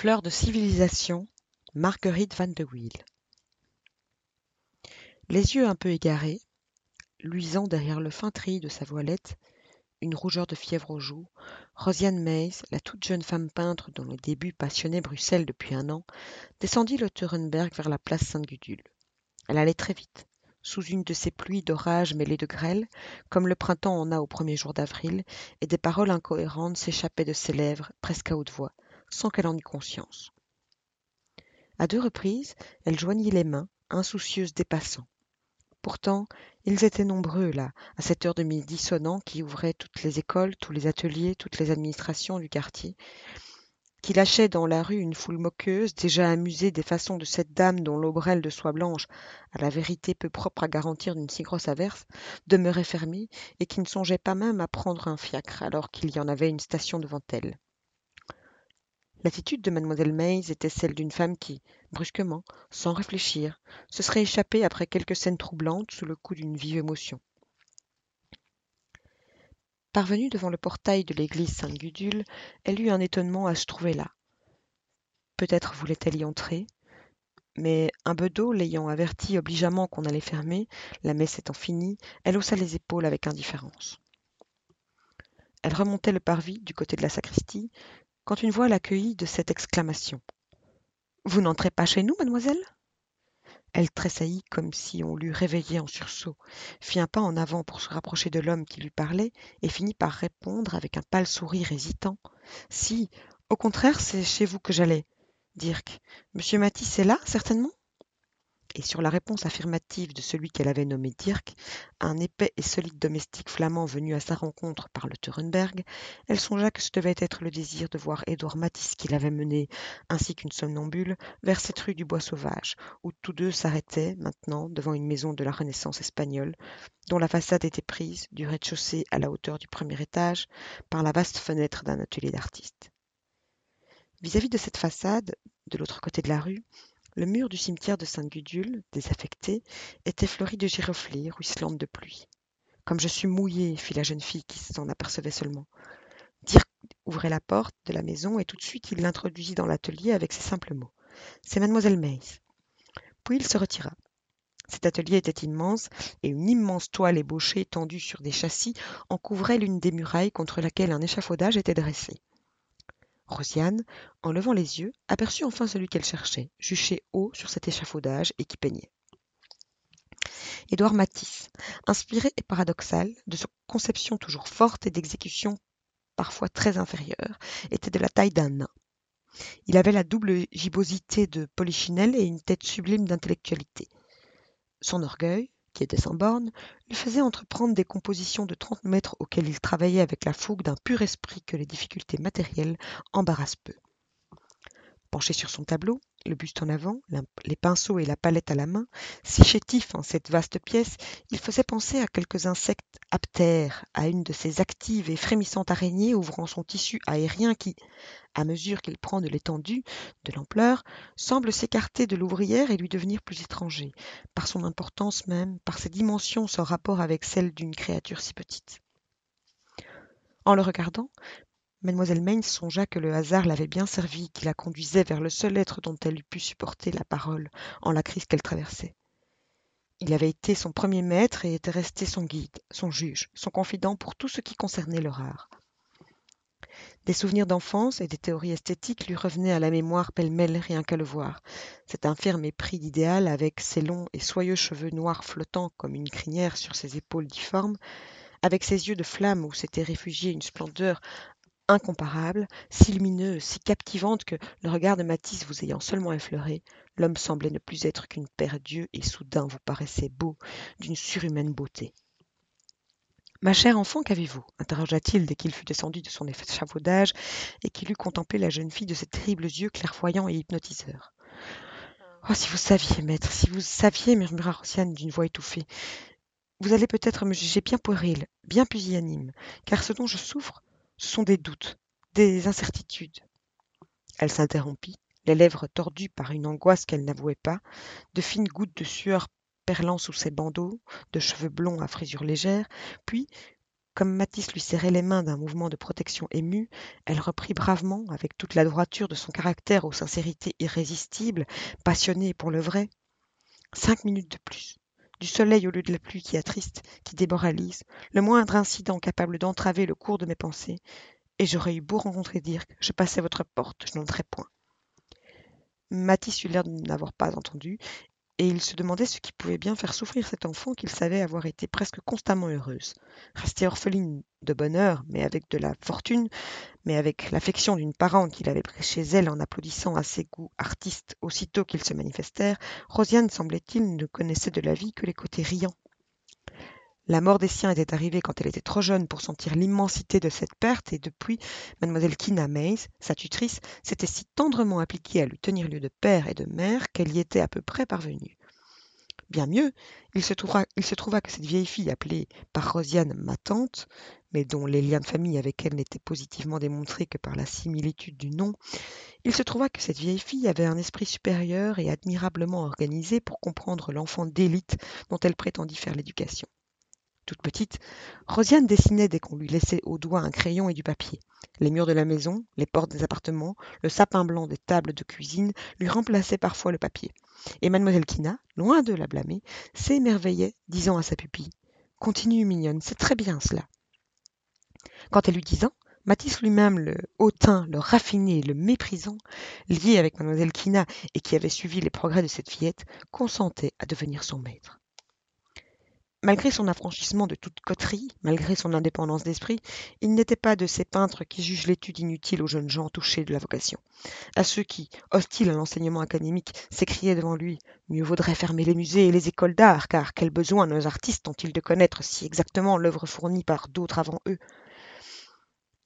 Fleur de civilisation, Marguerite Van de Wiel. Les yeux un peu égarés, luisant derrière le fin treillis de sa voilette, une rougeur de fièvre aux joues, Rosiane Meys, la toute jeune femme peintre dont le début passionnait Bruxelles depuis un an, descendit le Teurenberg vers la place Sainte-Gudule. Elle allait très vite, sous une de ces pluies d'orage mêlées de grêle, comme le printemps en a au premier jour d'avril, et des paroles incohérentes s'échappaient de ses lèvres, presque à haute voix, sans qu'elle en eût conscience. À deux reprises, elle joignit les mains, insoucieuse des passants. Pourtant, ils étaient nombreux là, à cette heure de midi sonnant qui ouvrait toutes les écoles, tous les ateliers, toutes les administrations du quartier, qui lâchait dans la rue une foule moqueuse, déjà amusée des façons de cette dame dont l'ombrelle de soie blanche, à la vérité peu propre à garantir d'une si grosse averse, demeurait fermée, et qui ne songeait pas même à prendre un fiacre alors qu'il y en avait une station devant elle. L'attitude de mademoiselle Mays était celle d'une femme qui, brusquement, sans réfléchir, se serait échappée après quelques scènes troublantes sous le coup d'une vive émotion. Parvenue devant le portail de l'église Sainte-Gudule, elle eut un étonnement à se trouver là. Peut-être voulait-elle y entrer, mais un bedeau l'ayant avertie obligeamment qu'on allait fermer, la messe étant finie, elle haussa les épaules avec indifférence. Elle remontait le parvis du côté de la sacristie quand une voix l'accueillit de cette exclamation. Vous n'entrez pas chez nous, mademoiselle? Elle tressaillit comme si on l'eût réveillée en sursaut, fit un pas en avant pour se rapprocher de l'homme qui lui parlait et finit par répondre avec un pâle sourire hésitant. Si, au contraire, c'est chez vous que j'allais. Dirk, monsieur Matisse est là, certainement? Et sur la réponse affirmative de celui qu'elle avait nommé Dirk, un épais et solide domestique flamand venu à sa rencontre par le Teurenberg, elle songea que ce devait être le désir de voir Édouard Matisse qui l'avait mené, ainsi qu'une somnambule, vers cette rue du Bois Sauvage, où tous deux s'arrêtaient maintenant devant une maison de la Renaissance espagnole, dont la façade était prise, du rez-de-chaussée à la hauteur du premier étage, par la vaste fenêtre d'un atelier d'artiste. Vis-à-vis de cette façade, de l'autre côté de la rue, le mur du cimetière de Sainte-Gudule, désaffecté, était fleuri de giroflées ruisselantes de pluie. Comme je suis mouillée, fit la jeune fille qui s'en apercevait seulement. Dirk ouvrait la porte de la maison et tout de suite il l'introduisit dans l'atelier avec ces simples mots. C'est mademoiselle Mays. Puis il se retira. Cet atelier était immense et une immense toile ébauchée tendue sur des châssis en couvrait l'une des murailles contre laquelle un échafaudage était dressé. Rosiane, en levant les yeux, aperçut enfin celui qu'elle cherchait, juché haut sur cet échafaudage et qui peignait. Édouard Matisse, inspiré et paradoxal, de sa conception toujours forte et d'exécution parfois très inférieure, était de la taille d'un nain. Il avait la double gibbosité de Polichinelle et une tête sublime d'intellectualité. Son orgueil, qui était sans borne, lui faisait entreprendre des compositions de trente mètres auxquelles il travaillait avec la fougue d'un pur esprit que les difficultés matérielles embarrassent peu. Penché sur son tableau, le buste en avant, les pinceaux et la palette à la main, si chétif en cette vaste pièce, il faisait penser à quelques insectes aptères, à une de ces actives et frémissantes araignées ouvrant son tissu aérien qui, à mesure qu'il prend de l'étendue, de l'ampleur, semble s'écarter de l'ouvrière et lui devenir plus étranger, par son importance même, par ses dimensions sans rapport avec celles d'une créature si petite. En le regardant, Mademoiselle Maine songea que le hasard l'avait bien servi, qui la conduisait vers le seul être dont elle eût pu supporter la parole en la crise qu'elle traversait. Il avait été son premier maître et était resté son guide, son juge, son confident pour tout ce qui concernait le rare. Des souvenirs d'enfance et des théories esthétiques lui revenaient à la mémoire pêle-mêle rien qu'à le voir. Cet infirme épris d'idéal, avec ses longs et soyeux cheveux noirs flottants comme une crinière sur ses épaules difformes, avec ses yeux de flamme où s'était réfugiée une splendeur incomparable, si lumineuse, si captivante que, le regard de Matisse vous ayant seulement effleuré, l'homme semblait ne plus être qu'une paire d'yeux et soudain vous paraissait beau, d'une surhumaine beauté. Ma chère enfant, qu'avez-vous? interrogea-t-il dès qu'il fut descendu de son échafaudage et qu'il eut contemplé la jeune fille de ses terribles yeux clairvoyants et hypnotiseurs. Oh, si vous saviez, maître, si vous saviez, murmura Rosiane d'une voix étouffée. Vous allez peut-être me juger bien puéril, bien pusillanime, car ce dont je souffre, sont des doutes, des incertitudes. Elle s'interrompit, les lèvres tordues par une angoisse qu'elle n'avouait pas, de fines gouttes de sueur perlant sous ses bandeaux, de cheveux blonds à frisure légère, puis, Comme Matisse lui serrait les mains d'un mouvement de protection ému, elle reprit bravement, avec toute la droiture de son caractère aux sincérités irrésistibles, passionnée pour le vrai. Cinq minutes de plus. Du soleil au lieu de la pluie qui attriste, qui démoralise, le moindre incident capable d'entraver le cours de mes pensées, et j'aurais eu beau rencontrer Dirk, je passais votre porte, je n'entrais point. Matisse eut l'air de n'avoir pas entendu, et il se demandait ce qui pouvait bien faire souffrir cet enfant qu'il savait avoir été presque constamment heureuse. Restée orpheline de bonheur, mais avec de la fortune, mais avec l'affection d'une parente qu'il avait pris chez elle en applaudissant à ses goûts artistes aussitôt qu'ils se manifestèrent, Rosiane, semblait-il, ne connaissait de la vie que les côtés riants. La mort des siens était arrivée quand elle était trop jeune pour sentir l'immensité de cette perte, et depuis, mademoiselle Kina Mays, sa tutrice, s'était si tendrement appliquée à lui tenir lieu de père et de mère qu'elle y était à peu près parvenue. Bien mieux, il se, trouva, que cette vieille fille appelée par Rosiane ma tante, mais dont les liens de famille avec elle n'étaient positivement démontrés que par la similitude du nom, il se trouva que cette vieille fille avait un esprit supérieur et admirablement organisé pour comprendre l'enfant d'élite dont elle prétendit faire l'éducation toute petite, Rosiane dessinait dès qu'on lui laissait au doigt un crayon et du papier. Les murs de la maison, les portes des appartements, le sapin blanc des tables de cuisine lui remplaçaient parfois le papier. Et mademoiselle Kina, loin de la blâmer, s'émerveillait, disant à sa pupille Continue, mignonne, c'est très bien cela. Quand elle eut dix ans, Matisse lui-même, le hautain, le raffiné, le méprisant, lié avec mademoiselle Kina et qui avait suivi les progrès de cette fillette, consentait à devenir son maître. Malgré son affranchissement de toute coterie, malgré son indépendance d'esprit, il n'était pas de ces peintres qui jugent l'étude inutile aux jeunes gens touchés de la vocation. À ceux qui, hostiles à l'enseignement académique, s'écriaient devant lui Mieux vaudrait fermer les musées et les écoles d'art, car quel besoin nos artistes ont-ils de connaître si exactement l'œuvre fournie par d'autres avant eux?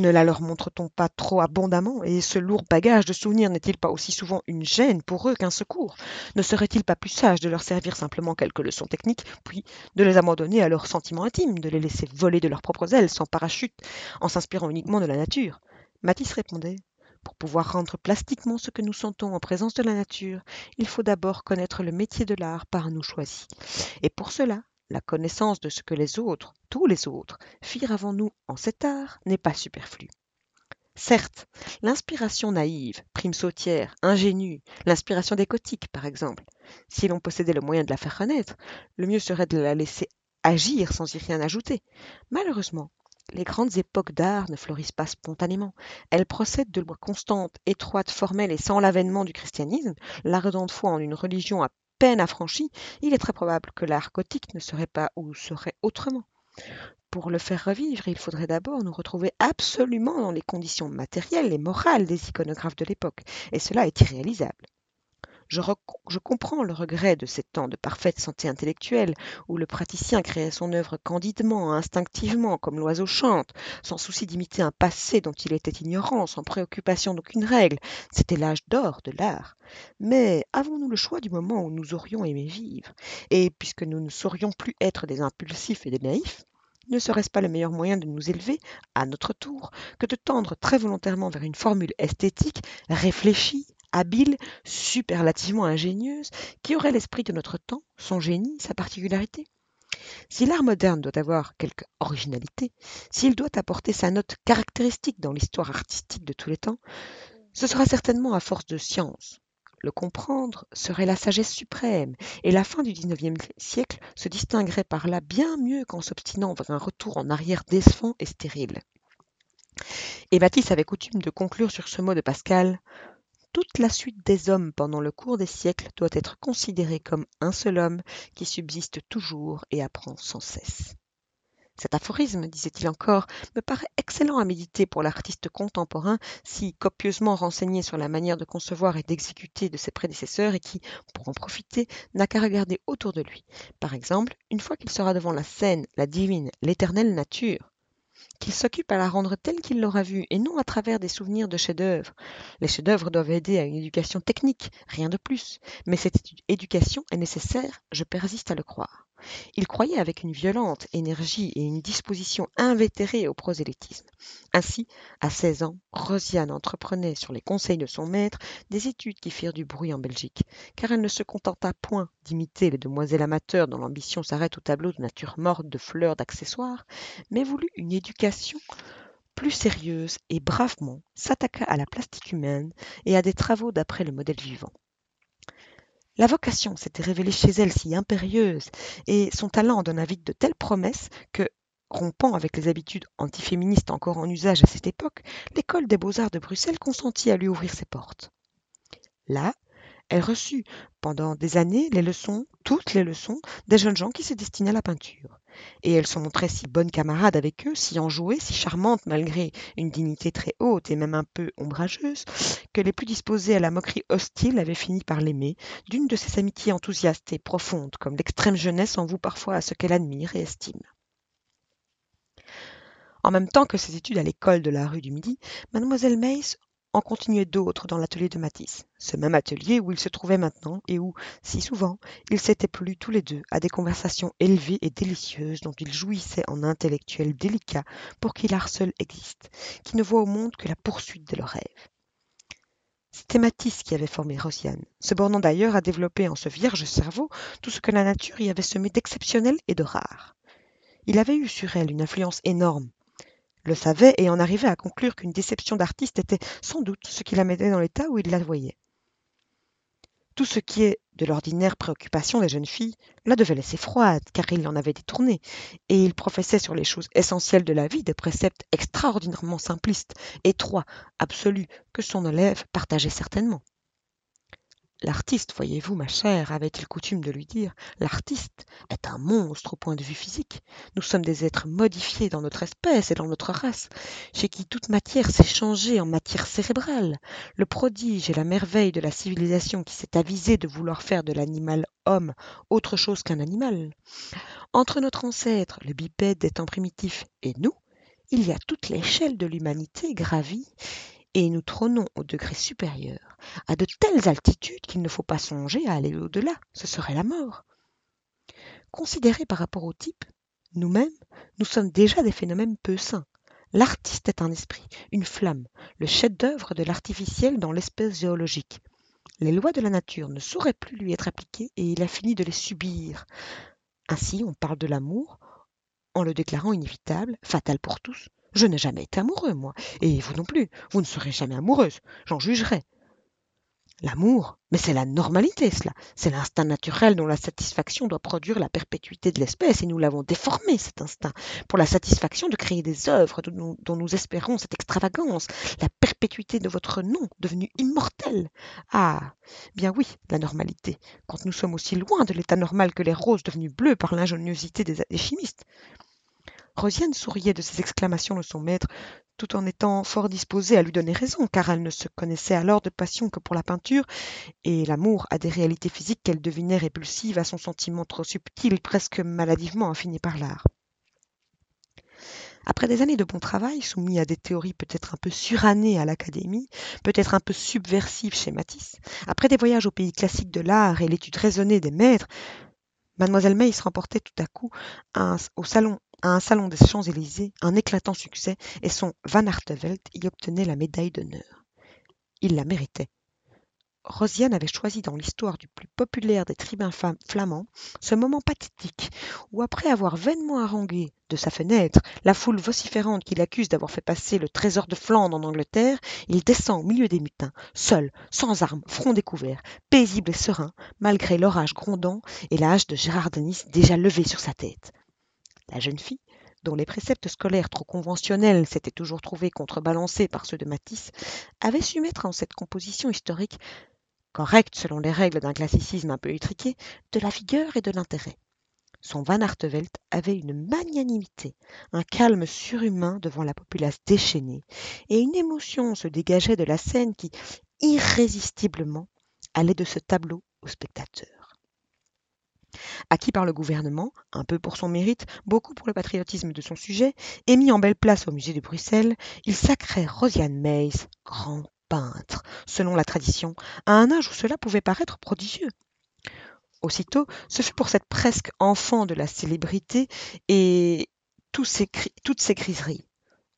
Ne la leur montre-t-on pas trop abondamment? Et ce lourd bagage de souvenirs n'est-il pas aussi souvent une gêne pour eux qu'un secours? Ne serait-il pas plus sage de leur servir simplement quelques leçons techniques, puis de les abandonner à leurs sentiments intimes, de les laisser voler de leurs propres ailes sans parachute, en s'inspirant uniquement de la nature? Matisse répondait pour pouvoir rendre plastiquement ce que nous sentons en présence de la nature, il faut d'abord connaître le métier de l'art par nous choisi. Et pour cela, la connaissance de ce que les autres, tous les autres, firent avant nous en cet art n'est pas superflue. Certes, l'inspiration naïve, prime sautière, ingénue, l'inspiration décotique par exemple, si l'on possédait le moyen de la faire renaître, le mieux serait de la laisser agir sans y rien ajouter. Malheureusement, les grandes époques d'art ne fleurissent pas spontanément. Elles procèdent de lois constantes, étroites, formelles et sans l'avènement du christianisme, l'ardente foi en une religion à peine affranchie, il est très probable que l'art gothique ne serait pas ou serait autrement. Pour le faire revivre, il faudrait d'abord nous retrouver absolument dans les conditions matérielles et morales des iconographes de l'époque, et cela est irréalisable. Je, comprends le regret de ces temps de parfaite santé intellectuelle, où le praticien créait son œuvre candidement, instinctivement, comme l'oiseau chante, sans souci d'imiter un passé dont il était ignorant, sans préoccupation d'aucune règle. C'était l'âge d'or de l'art. Mais avons-nous le choix du moment où nous aurions aimé vivre? Et puisque nous ne saurions plus être des impulsifs et des naïfs, ne serait-ce pas le meilleur moyen de nous élever, à notre tour, que de tendre très volontairement vers une formule esthétique, réfléchie, habile, superlativement ingénieuse, qui aurait l'esprit de notre temps, son génie, sa particularité. Si l'art moderne doit avoir quelque originalité, s'il doit apporter sa note caractéristique dans l'histoire artistique de tous les temps, ce sera certainement à force de science. Le comprendre serait la sagesse suprême, et la fin du XIXe siècle se distinguerait par là bien mieux qu'en s'obstinant vers un retour en arrière décevant et stérile. Et Matisse avait coutume de conclure sur ce mot de Pascal toute la suite des hommes pendant le cours des siècles doit être considérée comme un seul homme qui subsiste toujours et apprend sans cesse. Cet aphorisme, disait-il encore, me paraît excellent à méditer pour l'artiste contemporain, si copieusement renseigné sur la manière de concevoir et d'exécuter de ses prédécesseurs et qui, pour en profiter, n'a qu'à regarder autour de lui. Par exemple, une fois qu'il sera devant la scène, la divine, l'éternelle nature, qu'il s'occupe à la rendre telle qu'il l'aura vue, et non à travers des souvenirs de chefs-d'œuvre. Les chefs-d'œuvre doivent aider à une éducation technique, rien de plus. Mais cette éducation est nécessaire, je persiste à le croire. Il croyait avec une violente énergie et une disposition invétérée au prosélytisme. Ainsi, à 16 ans, Rosiane entreprenait, sur les conseils de son maître, des études qui firent du bruit en Belgique, car elle ne se contenta point d'imiter les demoiselles amateurs dont l'ambition s'arrête au tableau de nature morte de fleurs d'accessoires, mais voulut une éducation plus sérieuse et bravement s'attaqua à la plastique humaine et à des travaux d'après le modèle vivant. La vocation s'était révélée chez elle si impérieuse et son talent en donna vite de telles promesses que, rompant avec les habitudes antiféministes encore en usage à cette époque, l'école des beaux-arts de Bruxelles consentit à lui ouvrir ses portes. Là, elle reçut pendant des années les leçons, toutes les leçons, des jeunes gens qui se destinaient à la peinture. Et elle se montrait si bonne camarade avec eux, si enjouée, si charmante malgré une dignité très haute et même un peu ombrageuse, que les plus disposés à la moquerie hostile avaient fini par l'aimer, d'une de ces amitiés enthousiastes et profondes, comme l'extrême jeunesse en vous parfois à ce qu'elle admire et estime. En même temps que ses études à l'école de la rue du Midi, mademoiselle Mace en continuait d'autres dans l'atelier de Matisse, ce même atelier où ils se trouvaient maintenant et où, si souvent, ils s'étaient plu tous les deux à des conversations élevées et délicieuses dont ils jouissaient en intellectuels délicats pour qui l'art seul existe, qui ne voit au monde que la poursuite de leurs rêves. C'était Matisse qui avait formé Rosiane, se bornant d'ailleurs à développer en ce vierge cerveau tout ce que la nature y avait semé d'exceptionnel et de rare. Il avait eu sur elle une influence énorme, le savait et en arrivait à conclure qu'une déception d'artiste était sans doute ce qui la mettait dans l'état où il la voyait. Tout ce qui est de l'ordinaire préoccupation des jeunes filles la devait laisser froide, car il l'en avait détournée, et il professait sur les choses essentielles de la vie des préceptes extraordinairement simplistes, étroits, absolus, que son élève partageait certainement. L'artiste, voyez-vous, ma chère, avait-il coutume de lui dire, l'artiste est un monstre au point de vue physique. Nous sommes des êtres modifiés dans notre espèce et dans notre race, chez qui toute matière s'est changée en matière cérébrale. Le prodige et la merveille de la civilisation qui s'est avisée de vouloir faire de l'animal homme autre chose qu'un animal. Entre notre ancêtre, le bipède des temps primitifs, et nous, il y a toute l'échelle de l'humanité gravie, et nous trônons au degré supérieur, à de telles altitudes qu'il ne faut pas songer à aller au-delà, ce serait la mort. Considérés par rapport au type, nous-mêmes, nous sommes déjà des phénomènes peu sains. L'artiste est un esprit, une flamme, le chef-d'œuvre de l'artificiel dans l'espèce géologique. Les lois de la nature ne sauraient plus lui être appliquées et il a fini de les subir. Ainsi, on parle de l'amour en le déclarant inévitable, fatal pour tous, je n'ai jamais été amoureux, moi, et vous non plus. Vous ne serez jamais amoureuse, j'en jugerai. L'amour, mais c'est la normalité, cela. C'est l'instinct naturel dont la satisfaction doit produire la perpétuité de l'espèce, et nous l'avons déformé, cet instinct, pour la satisfaction de créer des œuvres dont nous, espérons cette extravagance, la perpétuité de votre nom, devenu immortel. Ah, bien oui, la normalité, quand nous sommes aussi loin de l'état normal que les roses devenues bleues par l'ingéniosité des chimistes. Rosiane souriait de ces exclamations de son maître, tout en étant fort disposée à lui donner raison, car elle ne se connaissait alors de passion que pour la peinture, et l'amour a des réalités physiques qu'elle devinait répulsives à son sentiment trop subtil, presque maladivement infini par l'art. Après des années de bon travail, soumis à des théories peut-être un peu surannées à l'académie, peut-être un peu subversives chez Matisse, après des voyages au pays classique de l'art et l'étude raisonnée des maîtres, Mademoiselle Mace remportait tout à coup au salon à un salon des Champs-Élysées un éclatant succès et son Van Artevelde y obtenait la médaille d'honneur. Il la méritait. Rosiane avait choisi dans l'histoire du plus populaire des tribuns flamands ce moment pathétique où, après avoir vainement harangué de sa fenêtre la foule vociférante qu'il accuse d'avoir fait passer le trésor de Flandre en Angleterre, il descend au milieu des mutins, seul, sans armes, front découvert, paisible et serein, malgré l'orage grondant et la hache de Gérard Denis déjà levée sur sa tête. La jeune fille, dont les préceptes scolaires trop conventionnels s'étaient toujours trouvés contrebalancés par ceux de Matisse, avait su mettre en cette composition historique, correcte selon les règles d'un classicisme un peu étriqué, de la vigueur et de l'intérêt. Son Van Artevelde avait une magnanimité, un calme surhumain devant la populace déchaînée, et une émotion se dégageait de la scène qui, irrésistiblement, allait de ce tableau au spectateur. Acquis par le gouvernement, un peu pour son mérite, beaucoup pour le patriotisme de son sujet, et mis en belle place au musée de Bruxelles, il sacrait Rosiane Meys grand peintre, selon la tradition, à un âge où cela pouvait paraître prodigieux. Aussitôt, ce fut pour cette presque enfant de la célébrité et toutes ces criseries.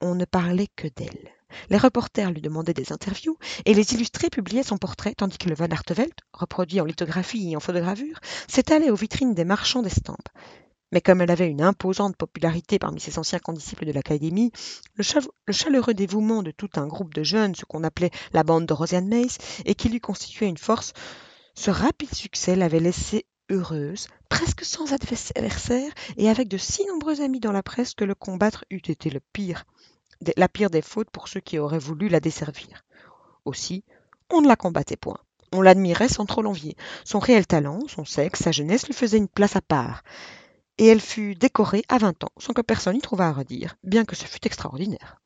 On ne parlait que d'elle. Les reporters lui demandaient des interviews et les illustrés publiaient son portrait, tandis que le Van Artevelde, reproduit en lithographie et en photogravure, s'étalait aux vitrines des marchands d'estampes. Mais comme elle avait une imposante popularité parmi ses anciens condisciples de l'Académie, le, chaleureux dévouement de tout un groupe de jeunes, ce qu'on appelait la bande de Rosiane Mace, et qui lui constituait une force, ce rapide succès l'avait laissée heureuse, presque sans adversaire, et avec de si nombreux amis dans la presse que le combattre eût été le pire la pire des fautes pour ceux qui auraient voulu la desservir. Aussi, on ne la combattait point. On l'admirait sans trop l'envier. Son réel talent, son sexe, sa jeunesse lui faisaient une place à part. Et elle fut décorée à vingt ans, sans que personne y trouvât à redire, bien que ce fût extraordinaire.